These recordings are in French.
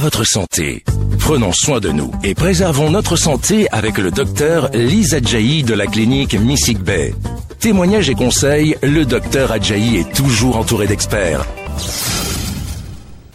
votre santé. Prenons soin de nous et préservons notre santé avec le docteur Lisa Adjaï de la clinique Missig Bay. Témoignages et conseils, le docteur Adjaï est toujours entouré d'experts.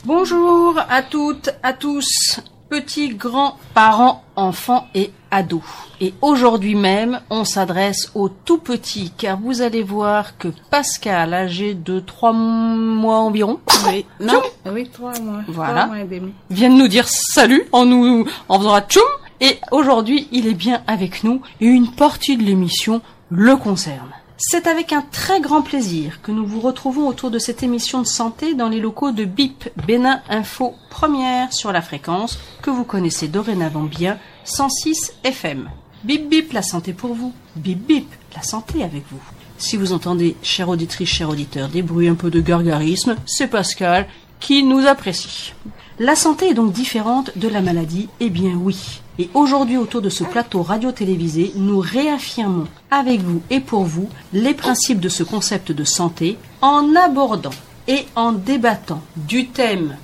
Bonjour à toutes, à tous, petits, grands, parents, enfants et ados. Et aujourd'hui même, on s'adresse aux tout petits, car vous allez voir que Pascal, âgé de 3 mois environ, Oui, non, oui, trois mois. Voilà. Trois mois et demi. vient de nous dire salut en nous en faisant un tchoum. Et aujourd'hui, il est bien avec nous et une partie de l'émission le concerne. C'est avec un très grand plaisir que nous vous retrouvons autour de cette émission de santé dans les locaux de BIP Bénin Info Première sur la fréquence que vous connaissez dorénavant bien 106 FM. Bip bip la santé pour vous. Bip bip la santé avec vous. Si vous entendez, chère auditrice, cher auditeur, des bruits un peu de gargarisme, c'est Pascal qui nous apprécie. La santé est donc différente de la maladie Eh bien oui. Et aujourd'hui, autour de ce plateau radio-télévisé, nous réaffirmons avec vous et pour vous les principes de ce concept de santé en abordant et en débattant du thème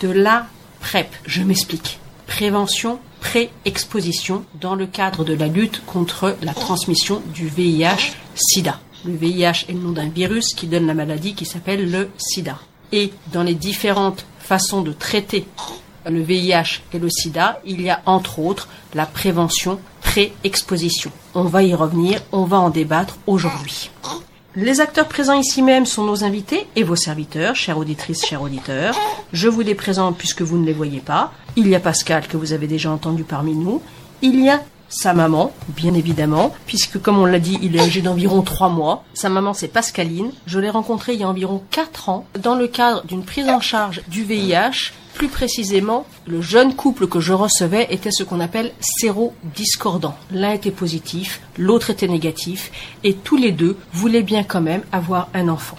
de la PrEP. Je m'explique. Prévention pré-exposition dans le cadre de la lutte contre la transmission du VIH-Sida. Le VIH est le nom d'un virus qui donne la maladie qui s'appelle le sida. Et dans les différentes façons de traiter le VIH et le sida, il y a entre autres la prévention pré-exposition. On va y revenir, on va en débattre aujourd'hui. Les acteurs présents ici même sont nos invités et vos serviteurs, chères auditrices, chers auditeurs. Je vous les présente puisque vous ne les voyez pas. Il y a Pascal que vous avez déjà entendu parmi nous. Il y a sa maman, bien évidemment, puisque comme on l'a dit, il est âgé d'environ 3 mois. Sa maman, c'est Pascaline. Je l'ai rencontrée il y a environ 4 ans dans le cadre d'une prise en charge du VIH. Plus précisément, le jeune couple que je recevais était ce qu'on appelle sérodiscordant. L'un était positif, l'autre était négatif, et tous les deux voulaient bien quand même avoir un enfant.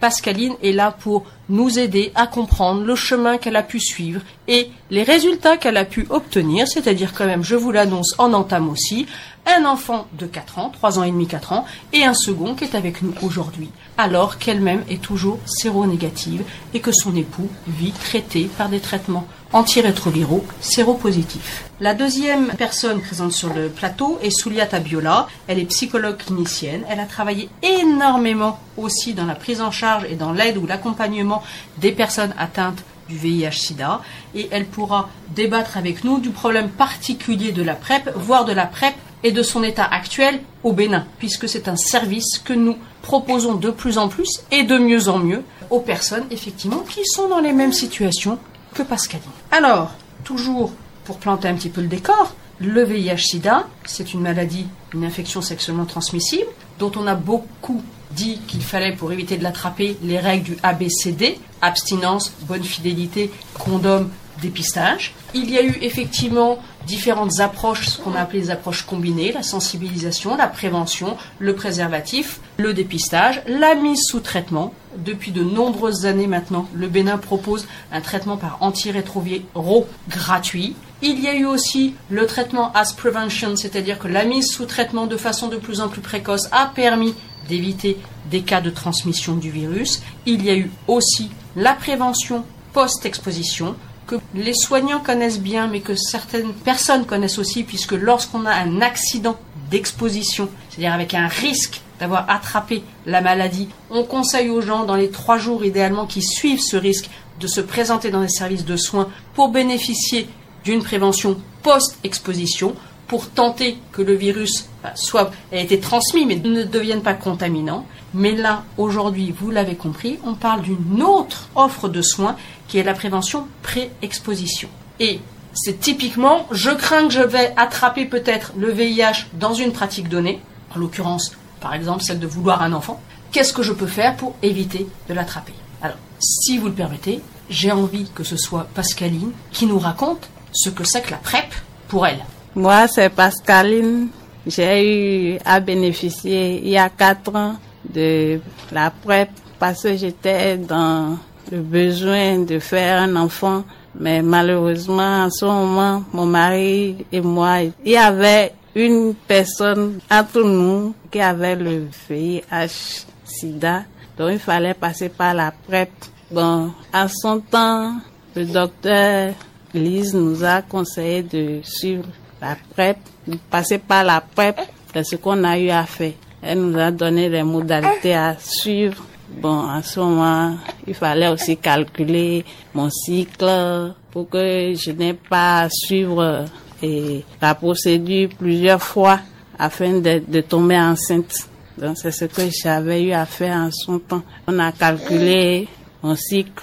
Pascaline est là pour nous aider à comprendre le chemin qu'elle a pu suivre et les résultats qu'elle a pu obtenir, c'est-à-dire quand même, je vous l'annonce en entame aussi, un enfant de 4 ans, 3 ans et demi, 4 ans, et un second qui est avec nous aujourd'hui, alors qu'elle-même est toujours séronégative et que son époux vit traité par des traitements antirétroviraux séropositifs. La deuxième personne présente sur le plateau est Soulia Tabiola. Elle est psychologue clinicienne. Elle a travaillé énormément aussi dans la prise en charge et dans l'aide ou l'accompagnement des personnes atteintes du VIH-Sida et elle pourra débattre avec nous du problème particulier de la PrEP, voire de la PrEP et de son état actuel au Bénin, puisque c'est un service que nous proposons de plus en plus et de mieux en mieux aux personnes effectivement qui sont dans les mêmes situations que Pascaline. Alors, toujours pour planter un petit peu le décor, le VIH-Sida, c'est une maladie, une infection sexuellement transmissible, dont on a beaucoup dit qu'il fallait, pour éviter de l'attraper, les règles du ABCD, abstinence, bonne fidélité, condom, dépistage. Il y a eu effectivement différentes approches, ce qu'on a appelé les approches combinées, la sensibilisation, la prévention, le préservatif, le dépistage, la mise sous traitement. Depuis de nombreuses années maintenant, le Bénin propose un traitement par antirétroviraux gratuit. Il y a eu aussi le traitement as prevention, c'est-à-dire que la mise sous traitement de façon de plus en plus précoce a permis d'éviter des cas de transmission du virus. Il y a eu aussi la prévention post-exposition que les soignants connaissent bien, mais que certaines personnes connaissent aussi, puisque lorsqu'on a un accident d'exposition, c'est-à-dire avec un risque d'avoir attrapé la maladie, on conseille aux gens dans les trois jours idéalement qui suivent ce risque de se présenter dans des services de soins pour bénéficier d'une prévention post-exposition pour tenter que le virus bah, soit ait été transmis mais ne devienne pas contaminant. Mais là, aujourd'hui, vous l'avez compris, on parle d'une autre offre de soins qui est la prévention pré-exposition. Et c'est typiquement, je crains que je vais attraper peut-être le VIH dans une pratique donnée, en l'occurrence, par exemple, celle de vouloir un enfant. Qu'est-ce que je peux faire pour éviter de l'attraper Alors, si vous le permettez, j'ai envie que ce soit Pascaline qui nous raconte ce que c'est que la PrEP pour elle. Moi, c'est Pascaline. J'ai eu à bénéficier il y a quatre ans de la PrEP parce que j'étais dans le besoin de faire un enfant. Mais malheureusement, en ce moment, mon mari et moi, il y avait une personne entre nous qui avait le VIH-Sida. Donc, il fallait passer par la PrEP. Bon, à son temps, le docteur Lise nous a conseillé de suivre la PrEP, de passer par la PrEP, c'est ce qu'on a eu à faire. Elle nous a donné les modalités à suivre. Bon, en ce moment, il fallait aussi calculer mon cycle pour que je n'ai pas à suivre et la procédure plusieurs fois afin de, de tomber enceinte. Donc c'est ce que j'avais eu à faire en son temps. On a calculé mon cycle,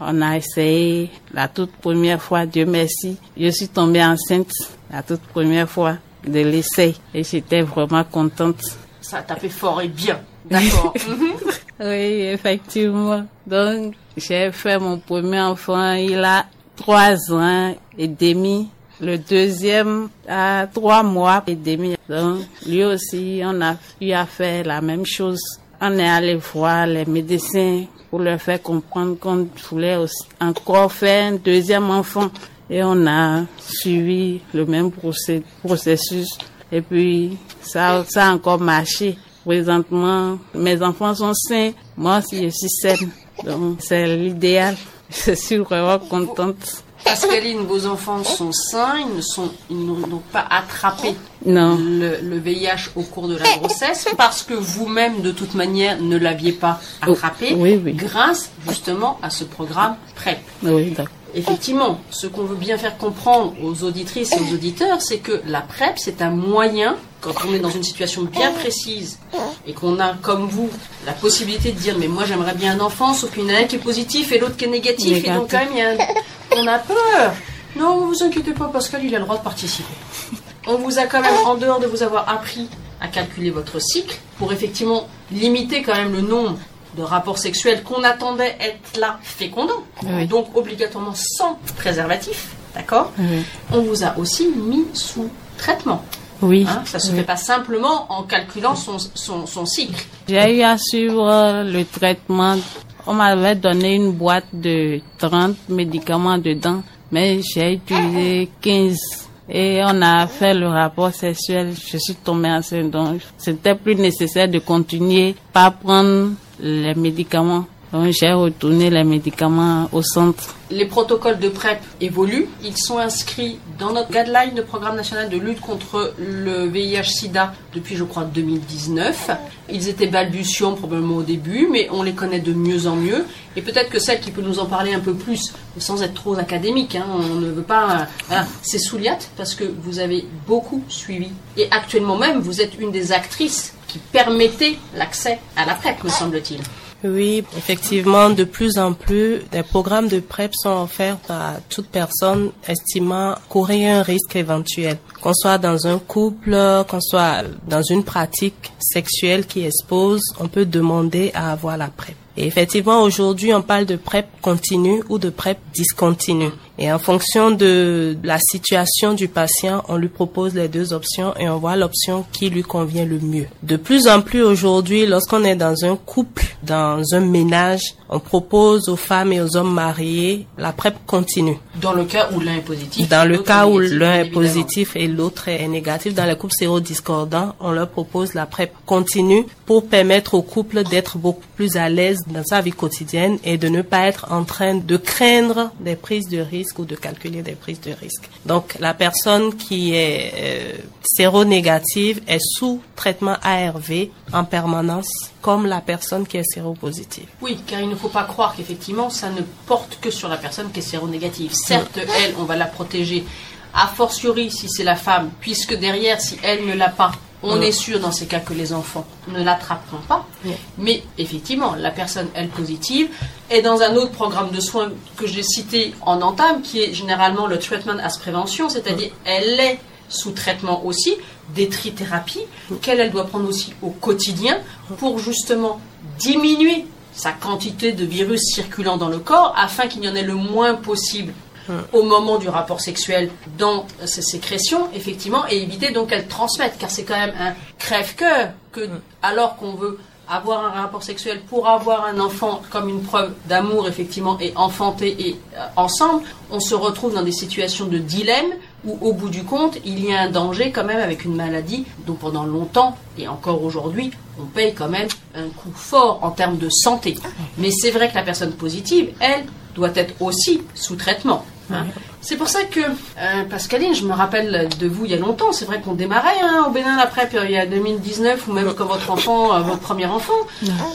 on a essayé la toute première fois, Dieu merci, je suis tombée enceinte la toute première fois de l'essai et j'étais vraiment contente. Ça a tapé fort et bien. D'accord. oui, effectivement. Donc, j'ai fait mon premier enfant, il a trois ans et demi. Le deuxième a trois mois et demi. Donc, lui aussi, on a eu à faire la même chose. On est allé voir les médecins pour leur faire comprendre qu'on voulait encore faire un deuxième enfant. Et on a suivi le même processus. Et puis, ça, ça a encore marché. Présentement, mes enfants sont sains. Moi aussi, je suis saine. Donc, c'est l'idéal. Je suis vraiment contente. Pascaline, vos enfants sont sains, ils ne sont, ils n'ont pas attrapé non. Le, le, VIH au cours de la grossesse parce que vous-même, de toute manière, ne l'aviez pas attrapé oui, oui. grâce justement à ce programme PrEP. Oui, d'accord. Effectivement, ce qu'on veut bien faire comprendre aux auditrices et aux auditeurs, c'est que la PrEP, c'est un moyen, quand on est dans une situation bien précise et qu'on a, comme vous, la possibilité de dire, mais moi j'aimerais bien un enfant, sauf qu'il y en a un qui est positif et l'autre qui est négatif, Négatif. et donc quand même, il y a un- on a peur. Non, vous inquiétez pas, Pascal, il a le droit de participer. On vous a quand même, en dehors de vous avoir appris à calculer votre cycle, pour effectivement limiter quand même le nombre de rapports sexuels qu'on attendait être là fécondants, Oui. donc obligatoirement sans préservatif, d'accord Oui. On vous a aussi mis sous traitement. Oui. hein. ça se Oui. fait pas simplement en calculant son, son, son cycle. J'ai eu à suivre euh, le traitement. On m'avait donné une boîte de 30 médicaments dedans, mais j'ai utilisé 15. Et on a fait le rapport sexuel. Je suis tombée enceinte, donc c'était plus nécessaire de continuer par prendre les médicaments. J'ai retourné les médicaments au centre. Les protocoles de PrEP évoluent. Ils sont inscrits dans notre guideline de programme national de lutte contre le VIH-Sida depuis, je crois, 2019. Ils étaient balbutiants probablement au début, mais on les connaît de mieux en mieux. Et peut-être que celle qui peut nous en parler un peu plus, sans être trop académique, hein, on ne veut pas... c'est Souliat, parce que vous avez beaucoup suivi. Et actuellement même, vous êtes une des actrices qui permettait l'accès à la PrEP, me semble-t-il. Oui, effectivement, de plus en plus, des programmes de PrEP sont offerts à toute personne estimant courir un risque éventuel. Qu'on soit dans un couple, qu'on soit dans une pratique sexuelle qui expose, on peut demander à avoir la PrEP. Et effectivement, aujourd'hui, on parle de PrEP continue ou de PrEP discontinue. Et en fonction de la situation du patient, on lui propose les deux options et on voit l'option qui lui convient le mieux. De plus en plus aujourd'hui, lorsqu'on est dans un couple, dans un ménage, on propose aux femmes et aux hommes mariés la PrEP continue. Dans le cas où l'un est positif. Dans le cas où l'un est positif et l'autre est négatif, dans les couples sérodiscordants, on leur propose la PrEP continue pour permettre au couple d'être beaucoup plus à l'aise dans sa vie quotidienne et de ne pas être en train de craindre des prises de risque ou de calculer des prises de risque. Donc la personne qui est euh, séronégative est sous traitement ARV en permanence comme la personne qui est séropositive. Oui, car il ne faut pas croire qu'effectivement, ça ne porte que sur la personne qui est séronégative. Certes, elle, on va la protéger, a fortiori si c'est la femme, puisque derrière, si elle ne l'a pas, on est sûr dans ces cas que les enfants ne l'attraperont pas. Oui. Mais effectivement, la personne, elle, positive, est dans un autre programme de soins que j'ai cité en entame, qui est généralement le treatment as prévention, c'est-à-dire elle est sous traitement aussi, des trithérapies, qu'elle elle doit prendre aussi au quotidien pour justement diminuer sa quantité de virus circulant dans le corps afin qu'il y en ait le moins possible au moment du rapport sexuel dans ces sécrétions, effectivement, et éviter donc qu'elles transmettent, car c'est quand même un crève-cœur que, alors qu'on veut avoir un rapport sexuel pour avoir un enfant comme une preuve d'amour, effectivement, et enfanter et euh, ensemble, on se retrouve dans des situations de dilemme où, au bout du compte, il y a un danger quand même avec une maladie dont pendant longtemps, et encore aujourd'hui, on paye quand même un coût fort en termes de santé. Mais c'est vrai que la personne positive, elle, doit être aussi sous traitement. Hein. C'est pour ça que, euh, Pascaline, je me rappelle de vous il y a longtemps. C'est vrai qu'on démarrait hein, au Bénin la PrEP il y a 2019 ou même quand votre enfant, euh, votre premier enfant.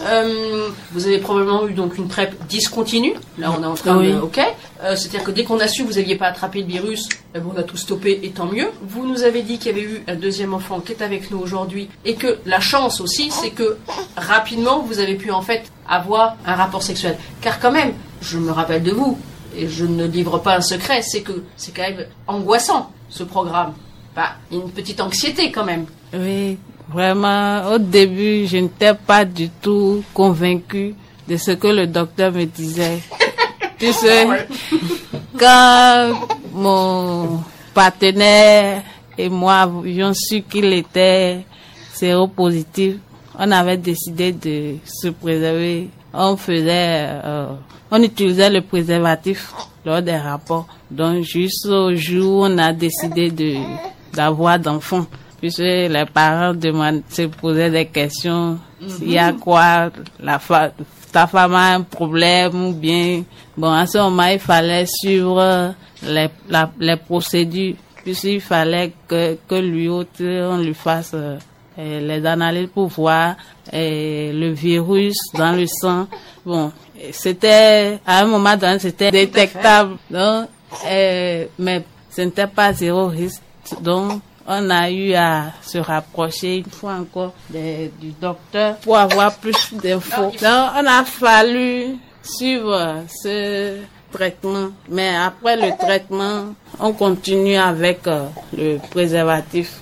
Euh, vous avez probablement eu donc une PrEP discontinue. Là, on est en train Oui. de, ok. Euh, C'est-à-dire que dès qu'on a su que vous n'aviez pas attrapé le virus, eh ben, on a tout stoppé et tant mieux. Vous nous avez dit qu'il y avait eu un deuxième enfant qui est avec nous aujourd'hui et que la chance aussi, c'est que rapidement vous avez pu en fait avoir un rapport sexuel. Car quand même, je me rappelle de vous et je ne livre pas un secret, c'est que c'est quand même angoissant ce programme. Bah, il y a une petite anxiété quand même. Oui, vraiment, au début, je n'étais pas du tout convaincue de ce que le docteur me disait. tu sais, quand mon partenaire et moi avions su qu'il était séropositif, on avait décidé de se préserver. On faisait, euh, on utilisait le préservatif lors des rapports. Donc, jusqu'au jour où on a décidé de d'avoir d'enfants. Puisque les parents demandent, se posaient des questions. S'il y a quoi, la fa- ta femme a un problème ou bien, bon, à ce moment, il fallait suivre les, la- les procédures. Puisqu'il fallait que, que lui autre, on lui fasse euh, les analyses pour voir euh, le virus dans le sang. Bon, c'était, à un moment donné, c'était détectable. Donc, euh, mais ce n'était pas zéro risque. Donc, on a eu à se rapprocher une fois encore du docteur pour avoir plus d'infos. Donc, on a fallu suivre ce traitement. Mais après le traitement, on continue avec euh, le préservatif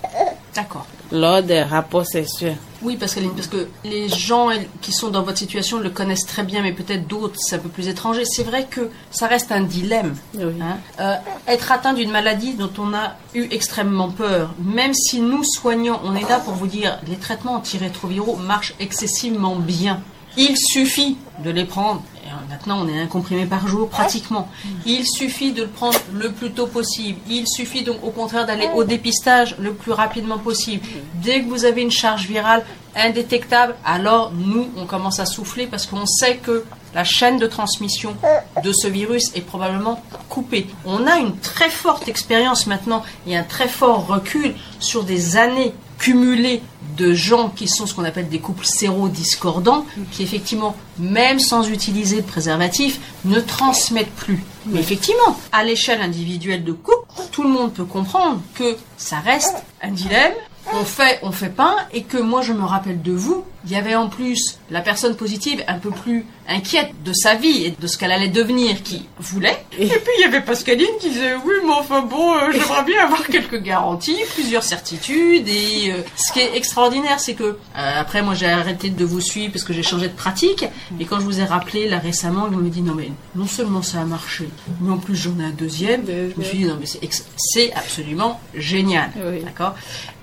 D'accord. Lors des rapports sexuels. Oui, Pascaline, parce que les gens qui sont dans votre situation le connaissent très bien, mais peut-être d'autres, c'est un peu plus étranger. C'est vrai que ça reste un dilemme. Oui. hein. Euh, être atteint d'une maladie dont on a eu extrêmement peur, même si nous, soignants, on est là pour vous dire, les traitements antirétroviraux marchent excessivement bien. Il suffit de les prendre. Maintenant, on est un comprimé par jour pratiquement. Il suffit de le prendre le plus tôt possible. Il suffit donc au contraire d'aller au dépistage le plus rapidement possible. Dès que vous avez une charge virale indétectable, alors nous, on commence à souffler parce qu'on sait que la chaîne de transmission de ce virus est probablement coupée. On a une très forte expérience maintenant et un très fort recul sur des années cumulées de gens qui sont ce qu'on appelle des couples sérodiscordants, qui effectivement, même sans utiliser de préservatif, ne transmettent plus. Mais effectivement, à l'échelle individuelle de couple, tout le monde peut comprendre que ça reste un dilemme. On fait, on fait pas, et que moi je me rappelle de vous, il y avait en plus la personne positive un peu plus inquiète de sa vie et de ce qu'elle allait devenir qui voulait. Et puis il y avait Pascaline qui disait oui mais enfin bon euh, j'aimerais bien avoir quelques garanties, plusieurs certitudes et euh, ce qui est extraordinaire c'est que euh, après moi j'ai arrêté de vous suivre parce que j'ai changé de pratique et quand je vous ai rappelé là récemment vous me dit non mais non seulement ça a marché mais en plus j'en ai un deuxième. Je me suis dit non mais c'est absolument génial. Oui. D'accord?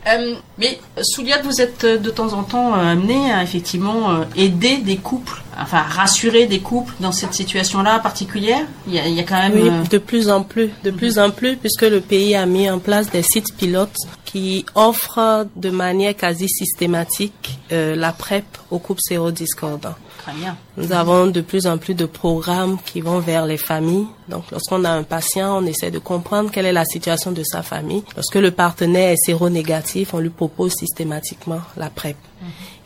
Euh, mais Souliat, vous êtes de temps en temps amené à effectivement aider des couples, enfin rassurer des couples dans cette situation-là particulière? Il y a, il y a quand même. Oui, euh, de plus en plus, de plus en plus, puisque le pays a mis en place des sites pilotes qui offrent de manière quasi systématique euh, la PrEP aux couples sérodiscordants. Très bien. Nous avons de plus en plus de programmes qui vont vers les familles. Donc, lorsqu'on a un patient, on essaie de comprendre quelle est la situation de sa famille. Lorsque le partenaire est séronégatif, on lui propose systématiquement la PrEP.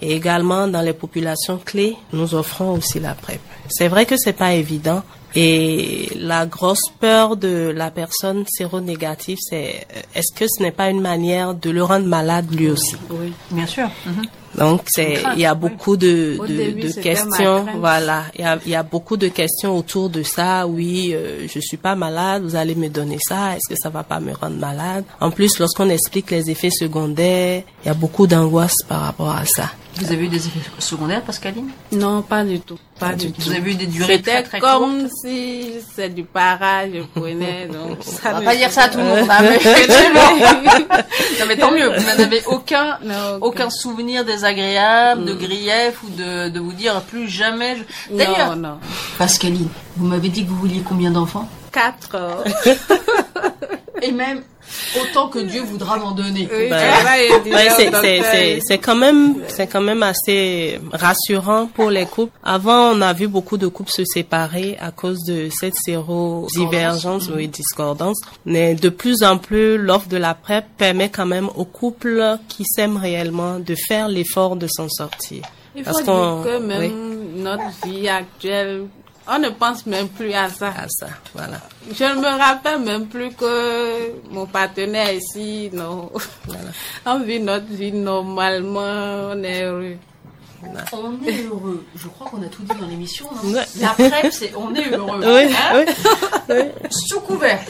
Et également, dans les populations clés, nous offrons aussi la PrEP. C'est vrai que c'est pas évident. Et la grosse peur de la personne séronégative, c'est est-ce que ce n'est pas une manière de le rendre malade lui aussi? Oui. Bien sûr. Mhm. donc, c'est, il y a beaucoup de, de, début, de questions. Voilà. Il y a, il y a beaucoup de questions autour de ça. Oui, euh, je suis pas malade. Vous allez me donner ça. Est-ce que ça va pas me rendre malade? En plus, lorsqu'on explique les effets secondaires, il y a beaucoup d'angoisse par rapport à ça. Vous avez eu des effets secondaires, Pascaline? Non, pas du tout. Pas du tout. Vous avez eu des durées très très comme courtes si c'est du para, je prenais. Donc ça On va pas dire ça à tout le monde. hein, mais non mais tant mieux. Vous n'en avez aucun, Non, aucun souvenir désagréable, de grief ou de, de vous dire plus jamais. je- D'ailleurs, Non, non. Pascaline, vous m'avez dit que vous vouliez combien d'enfants? Quatre. Et même autant que Dieu voudra m'en donner. Oui, Ben, Ouais, au c'est- quand même c'est quand même assez rassurant pour les couples. Avant, on a vu beaucoup de couples se séparer à cause de cette sérodivergence ou discordance. Mais de plus en plus, l'offre de la PrEP permet quand même aux couples qui s'aiment réellement de faire l'effort de s'en sortir. Il Parce faut qu'on- dire que même oui. notre vie actuelle, on ne pense même plus à ça. À ça, voilà. Je ne me rappelle même plus que mon partenaire ici, non. On vit notre vie normalement, on est heureux. On est heureux. Je crois qu'on a tout dit dans l'émission. Ouais. La PrEP, c'est on est heureux. Oui, Hein oui. Sous couvert,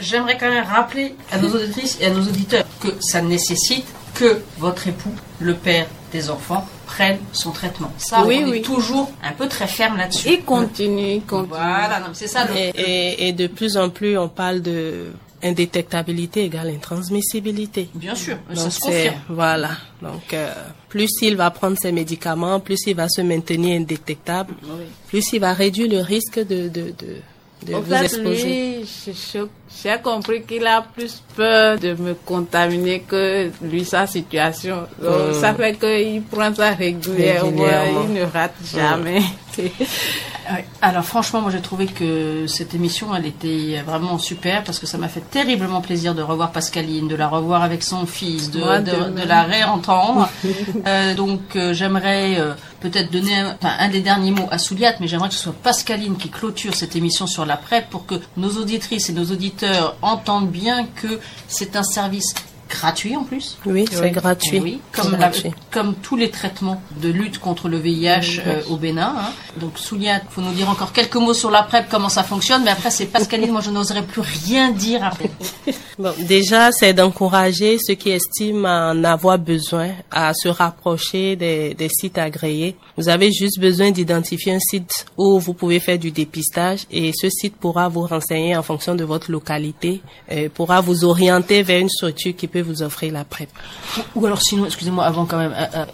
j'aimerais quand même rappeler à nos auditrices et à nos auditeurs que ça nécessite que votre époux, le père des enfants, prenne son traitement. Ça, Oui, on oui. est toujours un peu très ferme là-dessus. Il continue, continue. Voilà, c'est ça. Et, et, et de plus en plus, on parle de indétectabilité égale intransmissibilité. Bien sûr, ça Donc se c'est confirme. voilà. Donc euh, plus il va prendre ses médicaments, plus il va se maintenir indétectable, plus il va réduire le risque de de de, de Au vous fait, exposer. lui, j'ai compris qu'il a plus peur de me contaminer que lui, sa situation. Donc, Mm. Ça fait qu'il prend ça régulièrement, Régulièrement. il ne rate jamais. Alors franchement, moi j'ai trouvé que cette émission, elle était vraiment super parce que ça m'a fait terriblement plaisir de revoir Pascaline, de la revoir avec son fils, de, Moi, de, de de même. la réentendre. Euh, donc euh, j'aimerais euh, peut-être donner un, un des derniers mots à Souliat, mais j'aimerais que ce soit Pascaline qui clôture cette émission sur la PrEP pour que nos auditrices et nos auditeurs entendent bien que c'est un service gratuit en plus. Oui, c'est gratuit. Oui, comme, la- tous les traitements de lutte contre le VIH euh, au Bénin. hein. Donc, Souliat, faut nous dire encore quelques mots sur la PrEP, comment ça fonctionne, mais après, c'est Pascaline, moi, je n'oserais plus rien dire après. Bon, déjà, c'est d'encourager ceux qui estiment en avoir besoin à se rapprocher des, des sites agréés. Vous avez juste besoin d'identifier un site où vous pouvez faire du dépistage et ce site pourra vous renseigner en fonction de votre localité, et pourra vous orienter vers une structure qui peut vous offrir la PrEP. Ou alors, sinon, excusez-moi, avant quand même, euh, euh,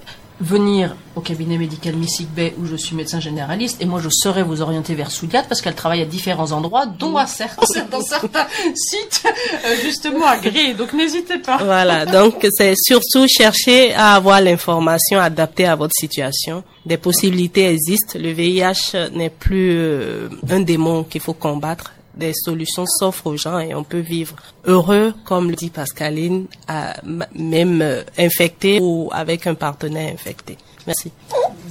venir au cabinet médical Missy Bay où je suis médecin généraliste et moi je saurais vous orienter vers Souliat parce qu'elle travaille à différents endroits dont à certains, dans certains sites euh, justement agréés donc n'hésitez pas Voilà, donc c'est surtout chercher à avoir l'information adaptée à votre situation. Des possibilités existent. Le VIH n'est plus un démon qu'il faut combattre. Des solutions s'offrent aux gens et on peut vivre heureux, comme le dit Pascaline, même euh, infecté ou avec un partenaire infecté. Merci.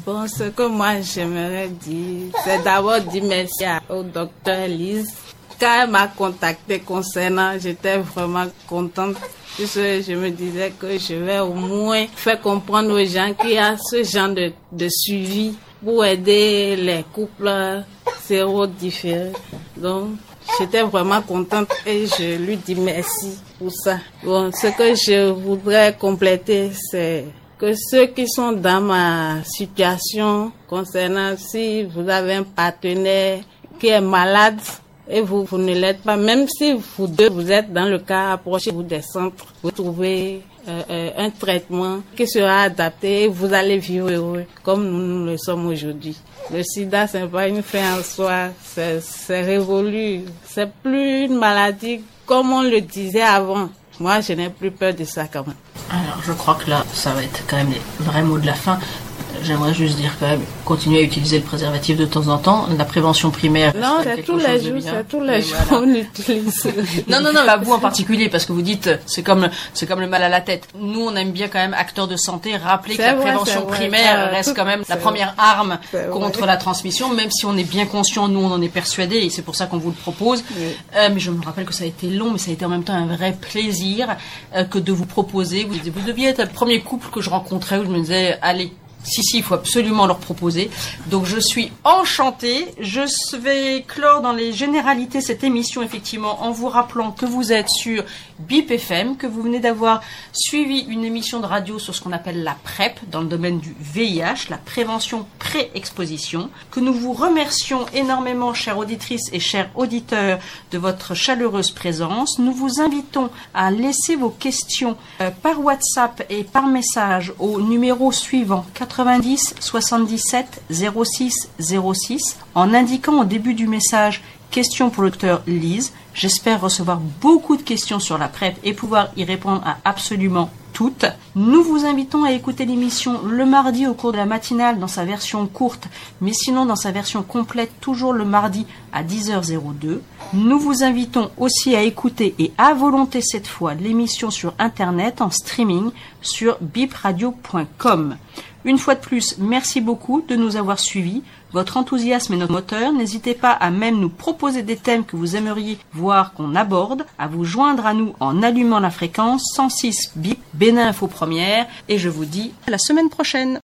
Bon, ce que moi j'aimerais dire, c'est d'abord dire merci au docteur Lise. Quand elle m'a contacté concernant, j'étais vraiment contente. Je me disais que je vais au moins faire comprendre aux gens qu'il y a ce genre de, de suivi pour aider les couples différents. Donc, j'étais vraiment contente et je lui dis merci pour ça. Bon, ce que je voudrais compléter, c'est que ceux qui sont dans ma situation concernant si vous avez un partenaire qui est malade et vous, vous ne l'êtes pas, même si vous deux, vous êtes dans le cas, approchez-vous des centres, vous trouvez euh, euh, un traitement qui sera adapté et vous allez vivre heureux comme nous, nous le sommes aujourd'hui. Le sida, c'est pas une fin en soi, c'est révolu, c'est plus une maladie comme on le disait avant. Moi, je n'ai plus peur de ça quand même. Alors, je crois que là, ça va être quand même les vrais mots de la fin. J'aimerais juste dire quand même, continuer à utiliser le préservatif de temps en temps. La prévention primaire. Non, de jours, bien. c'est tous les Et jours voilà. on utilise. Non, non, non, pas vous en particulier, parce que vous dites, c'est comme, c'est comme le mal à la tête. Nous, on aime bien quand même, acteurs de santé, rappeler que la prévention vrai. primaire reste quand même la première arme contre la transmission, même si on est bien conscient, nous, on en est persuadés, et c'est pour ça qu'on vous le propose. Euh, mais je me rappelle que ça a été long, mais ça a été en même temps un vrai plaisir euh, que de vous proposer. Vous, vous deviez être le premier couple que je rencontrais où je me disais, allez, si, si, il faut absolument leur proposer. Donc je suis enchantée. Je vais clore dans les généralités cette émission, effectivement, en vous rappelant que vous êtes sur BIP FM, que vous venez d'avoir suivi une émission de radio sur ce qu'on appelle la PrEP, dans le domaine du VIH, la prévention pré-exposition, que nous vous remercions énormément, chères auditrices et chers auditeurs, de votre chaleureuse présence. Nous vous invitons à laisser vos questions euh, par WhatsApp et par message au numéro suivant 90 77 06 06 en indiquant au début du message questions pour le Lise. J'espère recevoir beaucoup de questions sur la PrEP et pouvoir y répondre à absolument toutes. Nous vous invitons à écouter l'émission le mardi au cours de la matinale dans sa version courte, mais sinon dans sa version complète toujours le mardi à 10h02. Nous vous invitons aussi à écouter et à volonté cette fois l'émission sur internet en streaming sur bipradio.com. Une fois de plus, merci beaucoup de nous avoir suivis. Votre enthousiasme est notre moteur. N'hésitez pas à même nous proposer des thèmes que vous aimeriez voir qu'on aborde, à vous joindre à nous en allumant la fréquence 106 bip Bénin Info Première. Et je vous dis à la semaine prochaine.